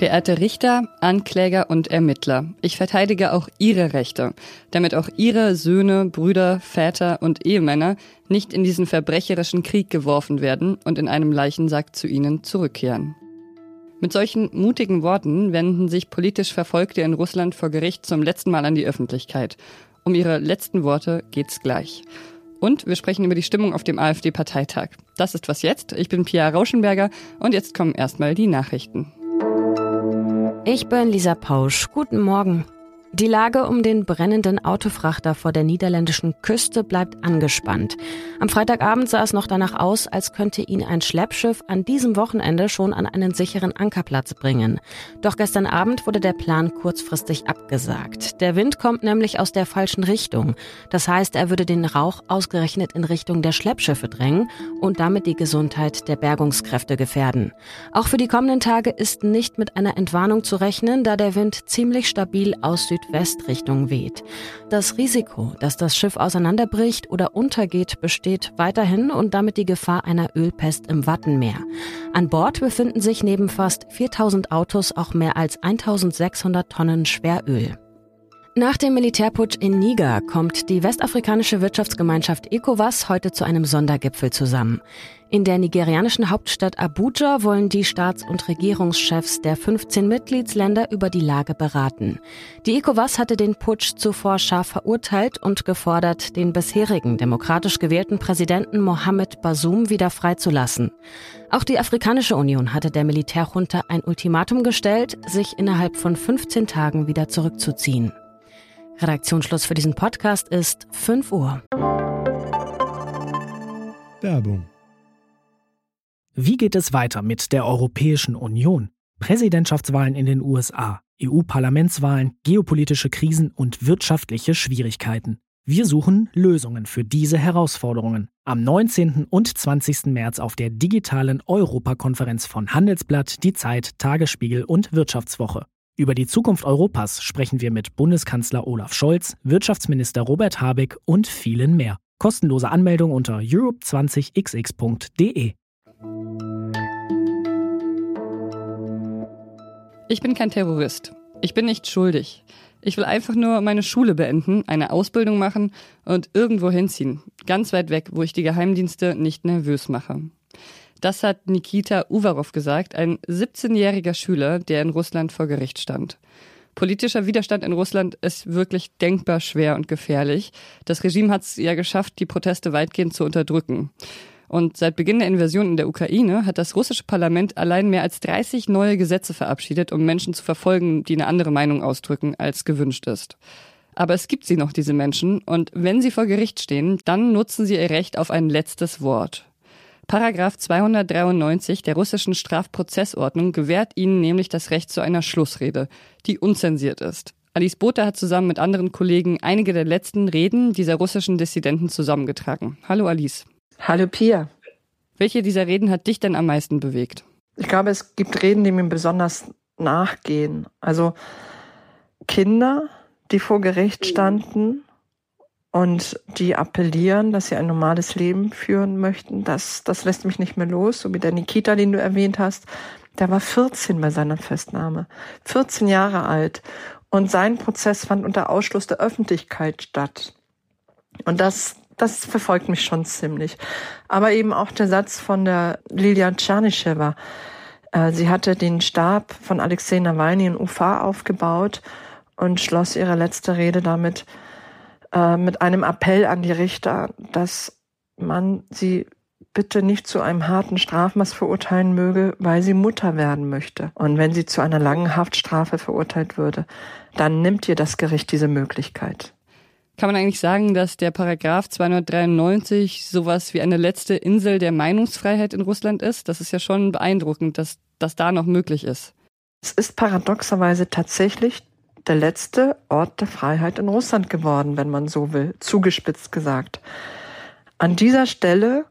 Verehrte Richter, Ankläger und Ermittler, ich verteidige auch Ihre Rechte, damit auch Ihre Söhne, Brüder, Väter und Ehemänner nicht in diesen verbrecherischen Krieg geworfen werden und in einem Leichensack zu Ihnen zurückkehren. Mit solchen mutigen Worten wenden sich politisch Verfolgte in Russland vor Gericht zum letzten Mal an die Öffentlichkeit. Um ihre letzten Worte geht's gleich. Und wir sprechen über die Stimmung auf dem AfD-Parteitag. Das ist was jetzt. Ich bin Pia Rauschenberger und jetzt kommen erstmal die Nachrichten. Ich bin Lisa Pausch. Guten Morgen. Die Lage um den brennenden Autofrachter vor der niederländischen Küste bleibt angespannt. Am Freitagabend sah es noch danach aus, als könnte ihn ein Schleppschiff an diesem Wochenende schon an einen sicheren Ankerplatz bringen. Doch gestern Abend wurde der Plan kurzfristig abgesagt. Der Wind kommt nämlich aus der falschen Richtung. Das heißt, er würde den Rauch ausgerechnet in Richtung der Schleppschiffe drängen und damit die Gesundheit der Bergungskräfte gefährden. Auch für die kommenden Tage ist nicht mit einer Entwarnung zu rechnen, da der Wind ziemlich stabil aus Süd Südwestrichtung weht. Das Risiko, dass das Schiff auseinanderbricht oder untergeht, besteht weiterhin und damit die Gefahr einer Ölpest im Wattenmeer. An Bord befinden sich neben fast 4000 Autos auch mehr als 1600 Tonnen Schweröl. Nach dem Militärputsch in Niger kommt die westafrikanische Wirtschaftsgemeinschaft ECOWAS heute zu einem Sondergipfel zusammen. In der nigerianischen Hauptstadt Abuja wollen die Staats- und Regierungschefs der 15 Mitgliedsländer über die Lage beraten. Die ECOWAS hatte den Putsch zuvor scharf verurteilt und gefordert, den bisherigen demokratisch gewählten Präsidenten Mohamed Bazoum wieder freizulassen. Auch die Afrikanische Union hatte der Militärjunta ein Ultimatum gestellt, sich innerhalb von 15 Tagen wieder zurückzuziehen. Redaktionsschluss für diesen Podcast ist 5 Uhr. Werbung. Wie geht es weiter mit der Europäischen Union? Präsidentschaftswahlen in den USA, EU-Parlamentswahlen, geopolitische Krisen und wirtschaftliche Schwierigkeiten. Wir suchen Lösungen für diese Herausforderungen. Am 19. und 20. März auf der digitalen Europakonferenz von Handelsblatt, Die Zeit, Tagesspiegel und Wirtschaftswoche. Über die Zukunft Europas sprechen wir mit Bundeskanzler Olaf Scholz, Wirtschaftsminister Robert Habeck und vielen mehr. Kostenlose Anmeldung unter europe20xx.de. Ich bin kein Terrorist. Ich bin nicht schuldig. Ich will einfach nur meine Schule beenden, eine Ausbildung machen und irgendwo hinziehen. Ganz weit weg, wo ich die Geheimdienste nicht nervös mache. Das hat Nikita Uvarov gesagt, ein 17-jähriger Schüler, der in Russland vor Gericht stand. Politischer Widerstand in Russland ist wirklich denkbar schwer und gefährlich. Das Regime hat es ja geschafft, die Proteste weitgehend zu unterdrücken. Und seit Beginn der Invasion in der Ukraine hat das russische Parlament allein mehr als 30 neue Gesetze verabschiedet, um Menschen zu verfolgen, die eine andere Meinung ausdrücken, als gewünscht ist. Aber es gibt sie noch, diese Menschen, und wenn sie vor Gericht stehen, dann nutzen sie ihr Recht auf ein letztes Wort. Paragraph 293 der russischen Strafprozessordnung gewährt ihnen nämlich das Recht zu einer Schlussrede, die unzensiert ist. Alice Botha hat zusammen mit anderen Kollegen einige der letzten Reden dieser russischen Dissidenten zusammengetragen. Hallo Alice. Hallo Pia. Welche dieser Reden hat dich denn am meisten bewegt? Ich glaube, es gibt Reden, die mir besonders nachgehen. Also Kinder, die vor Gericht standen und die appellieren, dass sie ein normales Leben führen möchten. Das, das lässt mich nicht mehr los, so wie der Nikita, den du erwähnt hast. Der war 14 bei seiner Festnahme, 14 Jahre alt. Und sein Prozess fand unter Ausschluss der Öffentlichkeit statt. Und das, das verfolgt mich schon ziemlich. Aber eben auch der Satz von der Lilian Tschernysheва. Äh, sie hatte den Stab von Alexei Nawalny in Ufa aufgebaut und schloss ihre letzte Rede damit, äh, mit einem Appell an die Richter, dass man sie bitte nicht zu einem harten Strafmaß verurteilen möge, weil sie Mutter werden möchte. Und wenn sie zu einer langen Haftstrafe verurteilt würde, dann nimmt ihr das Gericht diese Möglichkeit. Kann man eigentlich sagen, dass der Paragraph 293 sowas wie eine letzte Insel der Meinungsfreiheit in Russland ist? Das ist ja schon beeindruckend, dass das da noch möglich ist. Es ist paradoxerweise tatsächlich der letzte Ort der Freiheit in Russland geworden, wenn man so will, zugespitzt gesagt. An dieser Stelle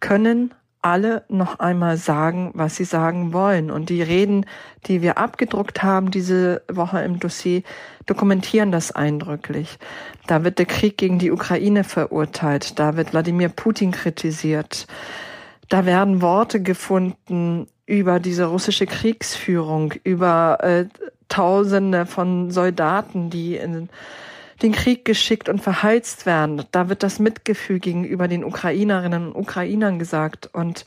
können alle noch einmal sagen, was sie sagen wollen. Und die Reden, die wir abgedruckt haben diese Woche im Dossier, dokumentieren das eindrücklich. Da wird der Krieg gegen die Ukraine verurteilt, da wird Wladimir Putin kritisiert, Da werden Worte gefunden über diese russische Kriegsführung, über äh, Tausende von Soldaten, die in den Krieg geschickt und verheizt werden. Da wird das Mitgefühl gegenüber den Ukrainerinnen und Ukrainern gesagt. Und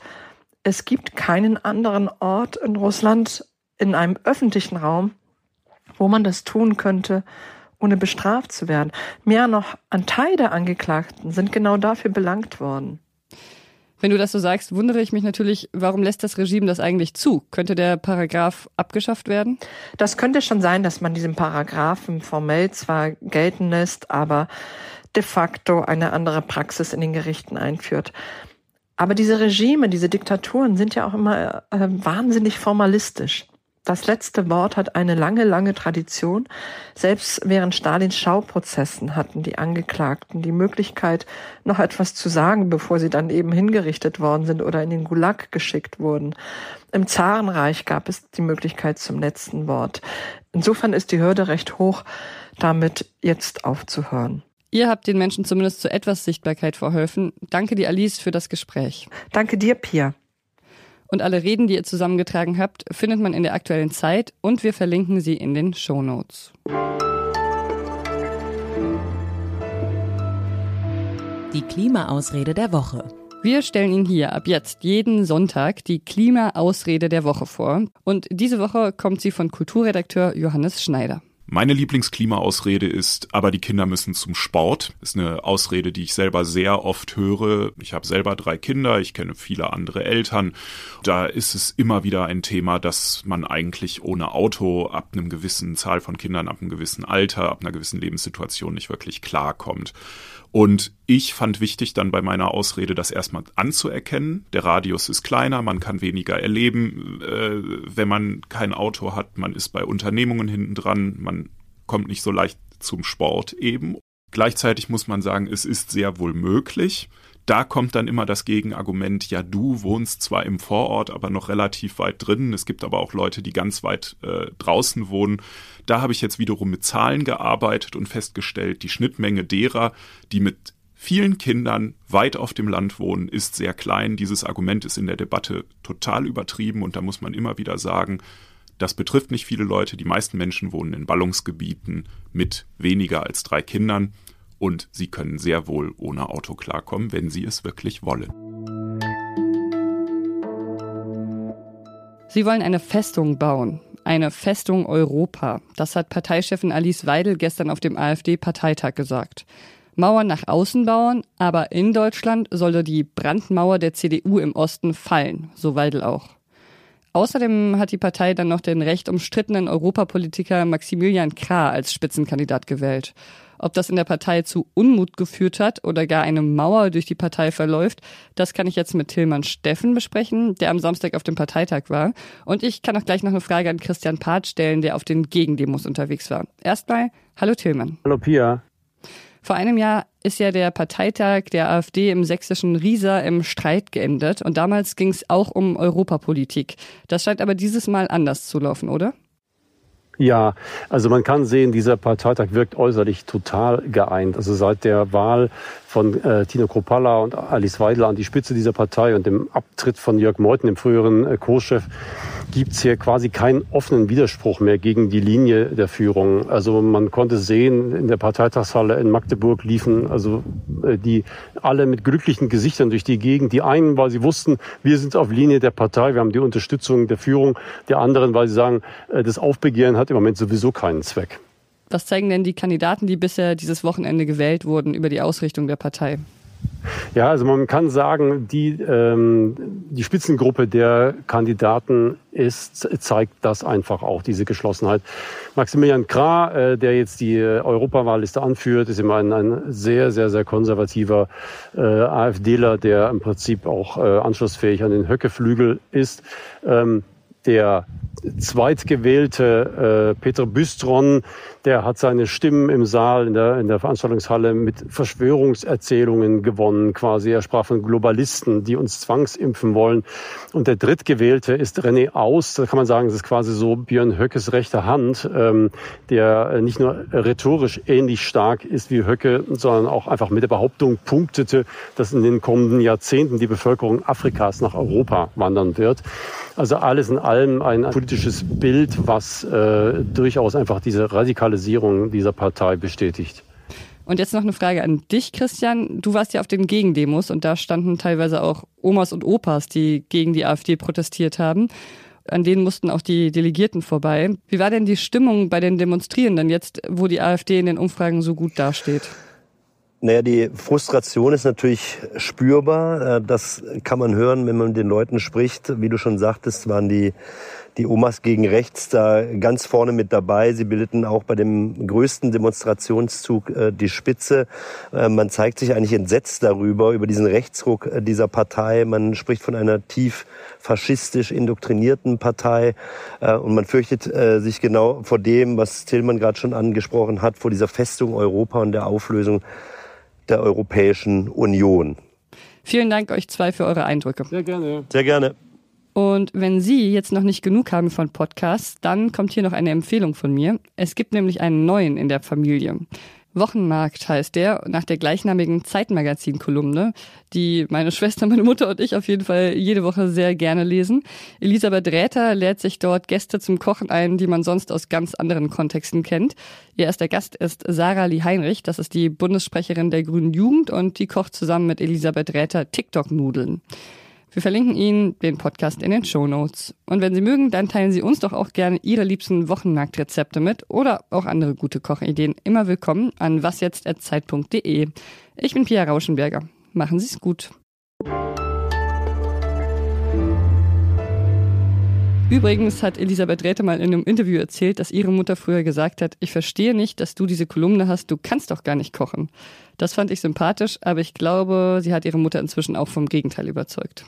es gibt keinen anderen Ort in Russland in einem öffentlichen Raum, wo man das tun könnte, ohne bestraft zu werden. Mehr noch, ein Teil der Angeklagten sind genau dafür belangt worden. Wenn du das so sagst, wundere ich mich natürlich, warum lässt das Regime das eigentlich zu? Könnte der Paragraph abgeschafft werden? Das könnte schon sein, dass man diesen Paragraphen formell zwar gelten lässt, aber de facto eine andere Praxis in den Gerichten einführt. Aber diese Regime, diese Diktaturen sind ja auch immer äh, wahnsinnig formalistisch. Das letzte Wort hat eine lange, lange Tradition. Selbst während Stalins Schauprozessen hatten die Angeklagten die Möglichkeit, noch etwas zu sagen, bevor sie dann eben hingerichtet worden sind oder in den Gulag geschickt wurden. Im Zarenreich gab es die Möglichkeit zum letzten Wort. Insofern ist die Hürde recht hoch, damit jetzt aufzuhören. Ihr habt den Menschen zumindest zu etwas Sichtbarkeit verholfen. Danke dir, Alice, für das Gespräch. Danke dir, Pia. Und alle Reden, die ihr zusammengetragen habt, findet man in der aktuellen Zeit und wir verlinken sie in den Show Notes. Die Klimaausrede der Woche. Wir stellen Ihnen hier ab jetzt jeden Sonntag die Klimaausrede der Woche vor. Und diese Woche kommt sie von Kulturredakteur Johannes Schneider. Meine Lieblingsklimaausrede ist, aber die Kinder müssen zum Sport. Ist eine Ausrede, die ich selber sehr oft höre. Ich habe selber drei Kinder, ich kenne viele andere Eltern. Da ist es immer wieder ein Thema, dass man eigentlich ohne Auto ab einem gewissen Zahl von Kindern, ab einem gewissen Alter, ab einer gewissen Lebenssituation nicht wirklich klarkommt. Und ich fand wichtig, dann bei meiner Ausrede das erstmal anzuerkennen. Der Radius ist kleiner, man kann weniger erleben, äh, wenn man kein Auto hat. Man ist bei Unternehmungen hinten dran, man kommt nicht so leicht zum Sport eben. Gleichzeitig muss man sagen, es ist sehr wohl möglich. Da kommt dann immer das Gegenargument, ja, du wohnst zwar im Vorort, aber noch relativ weit drin. Es gibt aber auch Leute, die ganz weit äh, draußen wohnen. Da habe ich jetzt wiederum mit Zahlen gearbeitet und festgestellt, die Schnittmenge derer, die mit vielen Kindern weit auf dem Land wohnen, ist sehr klein. Dieses Argument ist in der Debatte total übertrieben und da muss man immer wieder sagen, das betrifft nicht viele Leute. Die meisten Menschen wohnen in Ballungsgebieten mit weniger als drei Kindern und sie können sehr wohl ohne Auto klarkommen, wenn sie es wirklich wollen. Sie wollen eine Festung bauen, eine Festung Europa. Das hat Parteichefin Alice Weidel gestern auf dem AfD-Parteitag gesagt. Mauern nach außen bauen, aber in Deutschland solle die Brandmauer der CDU im Osten fallen, so Weidel auch. Außerdem hat die Partei dann noch den recht umstrittenen Europapolitiker Maximilian Krah als Spitzenkandidat gewählt. Ob das in der Partei zu Unmut geführt hat oder gar eine Mauer durch die Partei verläuft, das kann ich jetzt mit Tillmann Steffen besprechen, der am Samstag auf dem Parteitag war. Und ich kann auch gleich noch eine Frage an Christian Part stellen, der auf den Gegendemos unterwegs war. Erstmal, hallo Tillmann. Hallo Pia. Vor einem Jahr ist ja der Parteitag der AfD im sächsischen Riesa im Streit geendet und damals ging es auch um Europapolitik. Das scheint aber dieses Mal anders zu laufen, oder? Ja, also man kann sehen, dieser Parteitag wirkt äußerlich total geeint. Also seit der Wahl von äh, Tino Kropalla und Alice Weidel an die Spitze dieser Partei und dem Abtritt von Jörg Meuthen, dem früheren äh, Co-Chef, gibt's hier quasi keinen offenen Widerspruch mehr gegen die Linie der Führung. Also man konnte sehen, in der Parteitagshalle in Magdeburg liefen also äh, die alle mit glücklichen Gesichtern durch die Gegend. Die einen, weil sie wussten, wir sind auf Linie der Partei, wir haben die Unterstützung der Führung. Die anderen, weil sie sagen, äh, das Aufbegehren hat im Moment sowieso keinen Zweck. Was zeigen denn die Kandidaten, die bisher dieses Wochenende gewählt wurden, über die Ausrichtung der Partei? Ja, also man kann sagen, die, ähm, die Spitzengruppe der Kandidaten ist, zeigt das einfach auch, diese Geschlossenheit. Maximilian Krah, äh, der jetzt die Europawahlliste anführt, ist immer ein, ein sehr, sehr, sehr konservativer äh, AfDler, der im Prinzip auch äh, anschlussfähig an den Höckeflügel ist. Ähm, der zweitgewählte äh, Peter Bystron, der hat seine Stimmen im Saal, in der, in der Veranstaltungshalle mit Verschwörungserzählungen gewonnen quasi. Er sprach von Globalisten, die uns zwangsimpfen wollen. Und der drittgewählte ist René Aus. Da kann man sagen, das ist quasi so Björn Höckes rechte Hand, ähm, der nicht nur rhetorisch ähnlich stark ist wie Höcke, sondern auch einfach mit der Behauptung punktete, dass in den kommenden Jahrzehnten die Bevölkerung Afrikas nach Europa wandern wird. Also alles in allem ein politisches Bild, was äh, durchaus einfach diese Radikalisierung dieser Partei bestätigt. Und jetzt noch eine Frage an dich, Christian. Du warst ja auf den Gegendemos und da standen teilweise auch Omas und Opas, die gegen die AfD protestiert haben. An denen mussten auch die Delegierten vorbei. Wie war denn die Stimmung bei den Demonstrierenden jetzt, wo die AfD in den Umfragen so gut dasteht? Naja, die Frustration ist natürlich spürbar. Äh, das kann man hören, wenn man mit den Leuten spricht. Wie du schon sagtest, waren die, die Omas gegen rechts da ganz vorne mit dabei. Sie bildeten auch bei dem größten Demonstrationszug äh, die Spitze. Äh, man zeigt sich eigentlich entsetzt darüber, über diesen Rechtsruck dieser Partei. Man spricht von einer tief faschistisch indoktrinierten Partei. Und man fürchtet sich genau vor dem, was Tillmann gerade schon angesprochen hat, vor dieser Festung Europa und der Auflösung der Europäischen Union. Vielen Dank euch zwei für eure Eindrücke. Sehr gerne. Sehr gerne. Und wenn Sie jetzt noch nicht genug haben von Podcasts, dann kommt hier noch eine Empfehlung von mir. Es gibt nämlich einen neuen in der Familie. Wochenmarkt heißt der, nach der gleichnamigen Zeitmagazin-Kolumne, die meine Schwester, meine Mutter und ich auf jeden Fall jede Woche sehr gerne lesen. Elisabeth Räther lädt sich dort Gäste zum Kochen ein, die man sonst aus ganz anderen Kontexten kennt. Ihr erster Gast ist Sarah Lee Heinrich, das ist die Bundessprecherin der Grünen Jugend und die kocht zusammen mit Elisabeth Räther TikTok-Nudeln. Wir verlinken Ihnen den Podcast in den Show Notes. Und wenn Sie mögen, dann teilen Sie uns doch auch gerne Ihre liebsten Wochenmarktrezepte mit oder auch andere gute Kochideen. Immer willkommen an wasjetzt.zeit.de. Ich bin Pia Rauschenberger. Machen Sie es gut. Übrigens hat Elisabeth Räthe mal in einem Interview erzählt, dass ihre Mutter früher gesagt hat, ich verstehe nicht, dass du diese Kolumne hast, du kannst doch gar nicht kochen. Das fand ich sympathisch, aber ich glaube, sie hat ihre Mutter inzwischen auch vom Gegenteil überzeugt.